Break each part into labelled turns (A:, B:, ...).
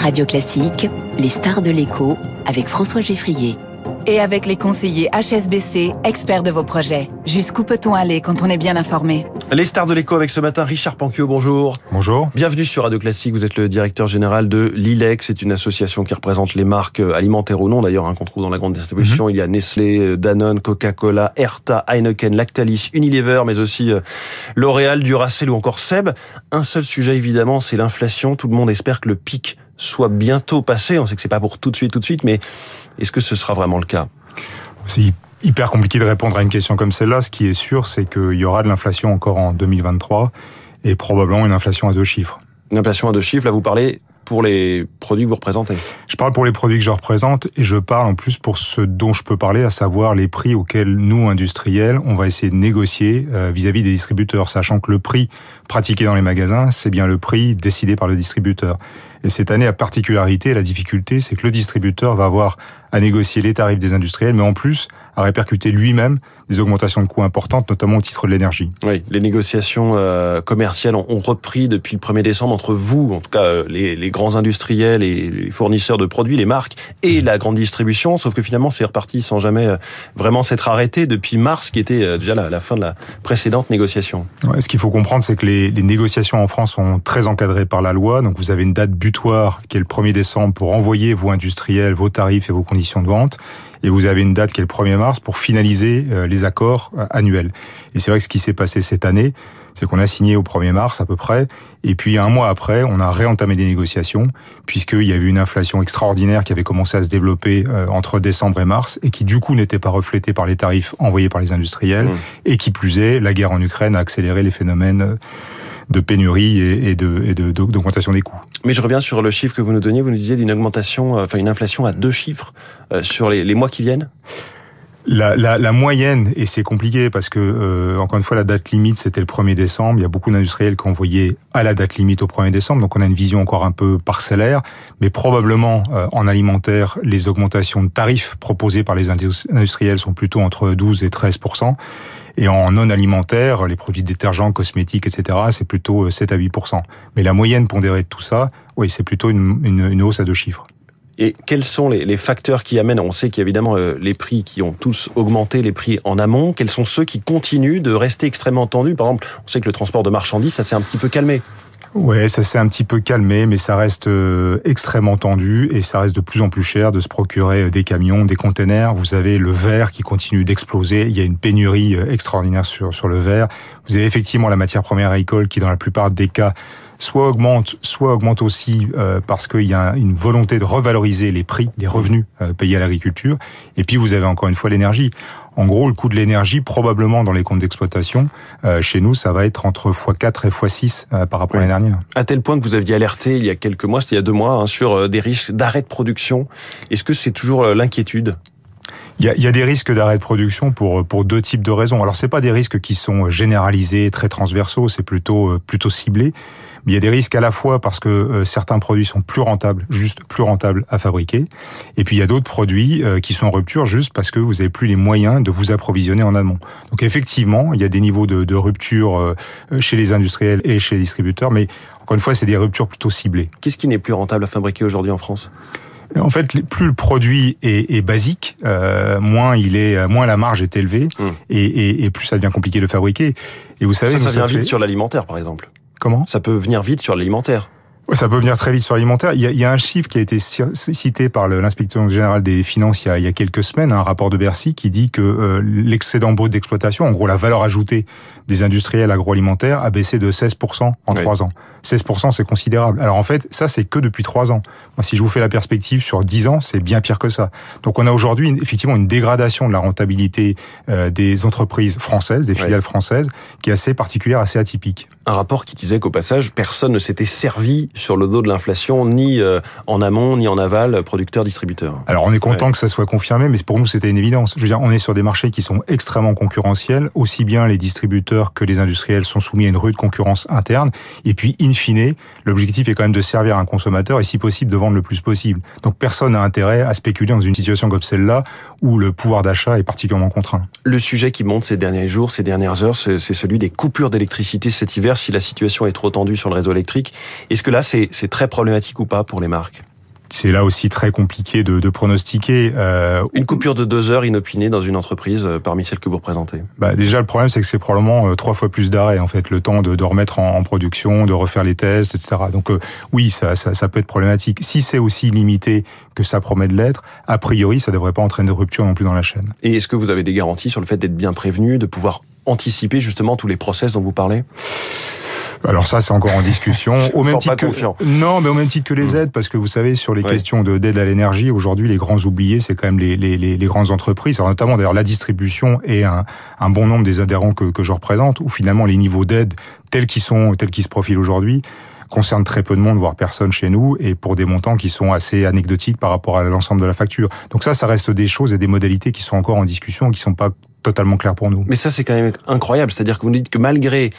A: Radio Classique, les stars de l'écho avec François Geffrier
B: et avec les conseillers HSBC, experts de vos projets. Jusqu'où peut-on aller quand on est bien informé
C: Les stars de l'écho avec ce matin, Richard Panquio, bonjour.
D: Bonjour.
C: Bienvenue sur Radio Classique, vous êtes le directeur général de l'ILEC, c'est une association qui représente les marques alimentaires ou non, d'ailleurs, hein, qu'on trouve dans la grande distribution. Mhm. Il y a Nestlé, Danone, Coca-Cola, Erta, Heineken, Lactalis, Unilever, mais aussi euh, L'Oréal, Duracell ou encore Seb. Un seul sujet évidemment, c'est l'inflation. Tout le monde espère que le pic soit bientôt passé. On sait que c'est pas pour tout de suite, tout de suite, mais est-ce que ce sera vraiment le cas?
D: C'est hyper compliqué de répondre à une question comme celle-là. Ce qui est sûr, c'est qu'il y aura de l'inflation encore en 2023 et probablement une inflation à deux chiffres.
C: Une inflation à deux chiffres, là vous parlez pour les produits que vous représentez
D: Je parle pour les produits que je représente et je parle en plus pour ce dont je peux parler, à savoir les prix auxquels nous, industriels, on va essayer de négocier euh, vis-à-vis des distributeurs, sachant que le prix pratiqué dans les magasins, c'est bien le prix décidé par le distributeur. Et cette année, la particularité, la difficulté, c'est que le distributeur va avoir à négocier les tarifs des industriels, mais en plus à répercuter lui-même des augmentations de coûts importantes, notamment au titre de l'énergie.
C: Oui, les négociations euh, commerciales ont, repris depuis le 1er décembre entre vous, en tout cas euh, les, les, grands industriels et les fournisseurs de produits, les marques, et la grande distribution, sauf que finalement c'est reparti sans jamais euh, vraiment s'être arrêté depuis mars, qui était déjà la, la fin de la précédente négociation.
D: Ouais, ce qu'il faut comprendre, c'est que les, les, négociations en France sont très encadrées par la loi, donc vous avez une date butoir qui est le 1er décembre pour envoyer vos industriels, vos tarifs et vos conditions de vente et vous avez une date qui est le 1er mars pour finaliser euh, les accords euh, annuels. Et c'est vrai que ce qui s'est passé cette année, c'est qu'on a signé au 1er mars à peu près, et puis un mois après, on a réentamé des négociations, puisqu'il y a eu une inflation extraordinaire qui avait commencé à se développer euh, entre décembre et mars, et qui du coup n'était pas reflétée par les tarifs envoyés par les industriels, mmh. et qui plus est, la guerre en Ukraine a accéléré les phénomènes de pénurie et, de d'augmentation des coûts.
C: Mais je reviens sur le chiffre que vous nous donniez. Vous nous disiez d'une augmentation, euh, enfin une inflation à deux chiffres euh, sur les, les mois qui viennent?
D: La, la, la, moyenne, et c'est compliqué parce que, euh, encore une fois, la date limite, c'était le 1er décembre. Il y a beaucoup d'industriels qui ont envoyé à la date limite au 1er décembre, donc on a une vision encore un peu parcellaire. Mais probablement, en alimentaire, les augmentations de tarifs proposées par les industriels sont plutôt entre 12 et 13 et en non alimentaire, les produits détergents, cosmétiques, etc., c'est plutôt 7 euh, à 8 Mais la moyenne pondérée de tout ça, oui, c'est plutôt une, une, hausse à deux chiffres.
C: Et quels sont les, les facteurs qui amènent On sait qu'il y a évidemment euh, les prix qui ont tous augmenté, les prix en amont. Quels sont ceux qui continuent de rester extrêmement tendus? Par exemple, on sait que le transport de marchandises, ça s'est un petit peu calmé.
D: Ouais, ça s'est un petit peu calmé, mais ça reste euh, extrêmement tendu et ça reste de plus en plus cher de se procurer euh, des camions, des containers. Vous avez le verre qui continue d'exploser. Il y a une pénurie euh, extraordinaire sur, sur le verre. Vous avez effectivement la matière première agricole qui, dans la plupart des cas, soit augmente, soit augmente aussi euh, parce qu'il y a une volonté de revaloriser les prix, les revenus euh, payés à l'agriculture. Et puis vous avez encore une fois l'énergie. En gros, le coût de l'énergie, probablement dans les comptes d'exploitation, euh, chez nous, ça va être entre x4 et x6 par rapport à l'année dernière.
C: À tel point que vous aviez alerté il y a quelques mois, c'était il y a deux mois, hein, sur des risques d'arrêt de production. Est-ce que c'est toujours l'inquiétude?
D: Il y a, y a, des risques d'arrêt de production pour pour deux types de raisons. Alors c'est pas des risques qui sont généralisés, très transversaux, c'est plutôt plutôt ciblé. Mais il y a des risques à la fois parce que euh, certains produits sont plus rentables, juste plus rentables à fabriquer, et puis il y a d'autres produits euh, qui sont en rupture juste parce que vous n'avez plus les moyens de vous approvisionner en amont. Donc effectivement, il y a des niveaux de, rupture euh, chez les industriels et chez les distributeurs, mais encore une fois, c'est des ruptures plutôt ciblées.
C: Qu'est-ce qui n'est plus rentable à fabriquer aujourd'hui en France?
D: En fait, plus le produit est, est basique, euh, moins il est, moins la marge est élevée, mmh. et, et, et, plus ça devient compliqué de fabriquer.
C: Et vous savez, ça, ça vient vite sur l'alimentaire, par exemple.
D: Comment?
C: Ça peut venir vite sur l'alimentaire.
D: Ça peut venir très vite sur l'alimentaire. Il, il, y a un chiffre qui a été cité par l'inspecteur général des finances il y, a, il y, a, quelques semaines, un rapport de Bercy qui dit que euh, l'excédent brut d'exploitation, en gros la valeur ajoutée des industriels agroalimentaires, a baissé de 16% en trois ans. 16%, c'est considérable. Alors en fait, ça c'est que depuis trois ans. Moi, si je vous fais la perspective sur 10 ans, c'est bien pire que ça. Donc on a aujourd'hui effectivement une dégradation de la rentabilité euh, des entreprises françaises, des filiales françaises, qui est assez particulière, assez atypique.
C: Un rapport qui disait qu'au passage, personne ne s'était servi sur le dos de l'inflation, ni euh, en amont, ni en aval, producteur-distributeur.
D: Alors on est content ouais. que ça soit confirmé, mais pour nous c'était une évidence. Je veux dire, on est sur des marchés qui sont extrêmement concurrentiels, aussi bien les distributeurs que les industriels sont soumis à une rude concurrence interne, et puis in fine, l'objectif est quand même de servir un consommateur et si possible de vendre le plus possible. Donc personne n'a intérêt à spéculer dans une situation comme celle-là où le pouvoir d'achat est particulièrement contraint.
C: Le sujet qui monte ces derniers jours, ces dernières heures, c'est celui des coupures d'électricité cet hiver si la situation est trop tendue sur le réseau électrique. Est-ce que là c'est très problématique ou pas pour les marques?
D: C'est là aussi très compliqué de, de pronostiquer.
C: Euh, une coupure de deux heures inopinée dans une entreprise euh, parmi celles que vous représentez.
D: Bah déjà le problème c'est que c'est probablement euh, trois fois plus d'arrêt en fait, le temps de, de remettre en, en, production, de refaire les tests, etc. Donc oui, ça, ça, ça, peut être problématique. Si c'est aussi limité que ça promet de l'être, a priori ça devrait pas entraîner de rupture non plus dans la chaîne.
C: Et est-ce que vous avez des garanties sur le fait d'être bien prévenu, de pouvoir anticiper justement tous les process dont vous parlez?
D: Alors ça, c'est encore en discussion.
C: au même titre que
D: non, mais au même titre que les mmh. aides, parce que vous savez, sur les questions de d'aide à l'énergie, aujourd'hui, les grands oubliés, c'est quand même les, les, les, grandes entreprises, Alors, notamment d'ailleurs la distribution et un, un, bon nombre des adhérents que, que je représente, où finalement les niveaux d'aide tels qu'ils sont, tels qu'ils se profilent aujourd'hui, concernent très peu de monde, voire personne chez nous, et pour des montants qui sont assez anecdotiques par rapport à l'ensemble de la facture. Donc ça, ça reste des choses et des modalités qui sont encore en discussion, qui sont pas totalement claires pour nous.
C: Mais ça, c'est quand même incroyable. C'est-à-dire que vous nous dites que malgré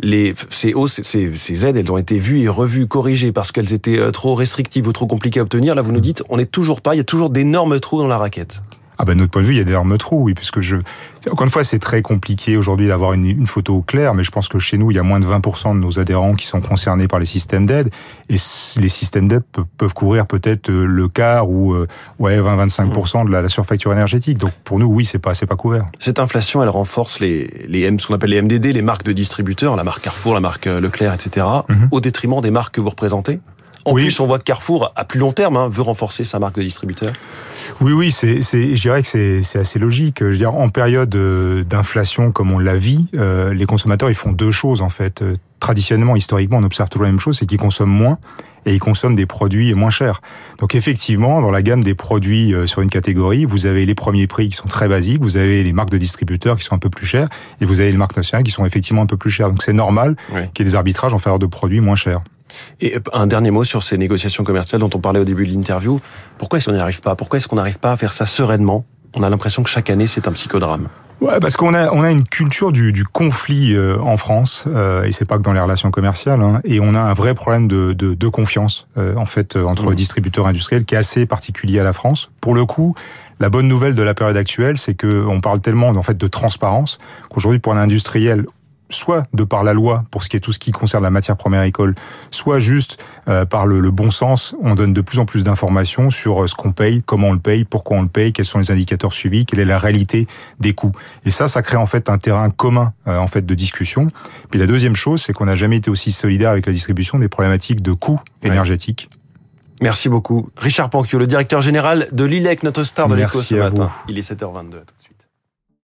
C: les, ces hausses, ces, ces, aides, elles ont été vues et revues, corrigées parce qu'elles étaient euh, trop restrictives ou trop compliquées à obtenir. Là, vous nous dites, on n'est toujours pas, il y a toujours d'énormes trous dans la raquette.
D: Ah ben, de notre point de vue, il y a d'énormes trous, oui, puisque je, encore une fois, c'est très compliqué aujourd'hui d'avoir une, une, photo claire, mais je pense que chez nous, il y a moins de 20% de nos adhérents qui sont concernés par les systèmes d'aide, et les systèmes d'aide peuvent couvrir peut-être euh, le quart ou euh, ouais 20-25% de la, la, surfacture énergétique. Donc pour nous, oui, c'est pas c'est pas couvert.
C: Cette inflation, elle renforce les les M, ce qu'on appelle les MDD, les marques de distributeurs, la marque Carrefour, la marque euh, Leclerc, etc., mm-hmm. au détriment des marques que vous représentez? En oui. plus, on voit que Carrefour, à plus long terme, hein, veut renforcer sa marque de distributeur.
D: Oui, oui, c'est, c'est, je dirais que c'est, c'est assez logique. Je veux dire, en période euh, d'inflation comme on l'a vit, euh, les consommateurs, ils font deux choses en fait. Euh, traditionnellement, historiquement, on observe toujours la même chose, c'est qu'ils consomment moins et ils consomment des produits moins chers. Donc effectivement, dans la gamme des produits sur une catégorie, vous avez les premiers prix qui sont très basiques, vous avez les marques de distributeurs qui sont un peu plus chères, et vous avez les marques nationales qui sont effectivement un peu plus chères. Donc c'est normal oui. qu'il y ait des arbitrages en faveur de produits moins chers.
C: Et un dernier mot sur ces négociations commerciales dont on parlait au début de l'interview. Pourquoi est-ce qu'on n'y arrive pas? Pourquoi est-ce qu'on n'arrive pas à faire ça sereinement? On a l'impression que chaque année, c'est un psychodrame.
D: Ouais, parce qu'on a on a une culture du, du conflit euh, en France euh, et c'est pas que dans les relations commerciales hein, et on a un vrai problème de, de, de confiance euh, en fait entre mmh. distributeurs industriels qui est assez particulier à la France. Pour le coup, la bonne nouvelle de la période actuelle, c'est que on parle tellement en fait de transparence qu'aujourd'hui pour un industriel soit de par la loi pour ce qui est tout ce qui concerne la matière première école, soit juste euh, par le, le, bon sens, on donne de plus en plus d'informations sur euh, ce qu'on paye, comment on le paye, pourquoi on le paye, quels sont les indicateurs suivis, quelle est la réalité des coûts. Et ça, ça crée en fait un terrain commun euh, en fait de discussion. Puis la deuxième chose, c'est qu'on n'a jamais été aussi solidaire avec la distribution des problématiques de coûts ouais. énergétiques.
C: Merci beaucoup. Richard Panquio, le directeur général de l'ILEC, notre star de l'éco ce matin. Vous. Il est 7h22.